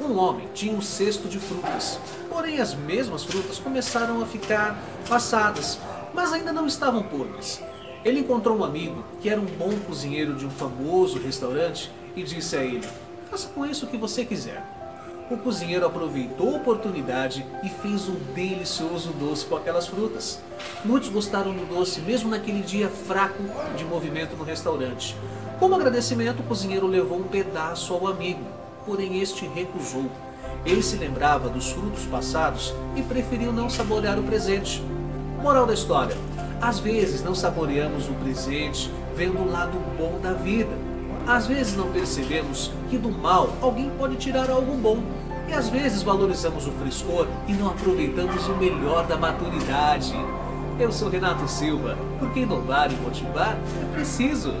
Um homem tinha um cesto de frutas, porém as mesmas frutas começaram a ficar passadas, mas ainda não estavam podres. Ele encontrou um amigo que era um bom cozinheiro de um famoso restaurante e disse a ele: Faça com isso o que você quiser. O cozinheiro aproveitou a oportunidade e fez um delicioso doce com aquelas frutas. Muitos gostaram do doce, mesmo naquele dia fraco de movimento no restaurante. Como agradecimento, o cozinheiro levou um pedaço ao amigo, porém este recusou. Ele se lembrava dos frutos passados e preferiu não saborear o presente. Moral da história: às vezes não saboreamos o presente vendo o lado bom da vida. Às vezes não percebemos que do mal alguém pode tirar algo bom. E às vezes valorizamos o frescor e não aproveitamos o melhor da maturidade. Eu sou Renato Silva, porque inovar e motivar é preciso.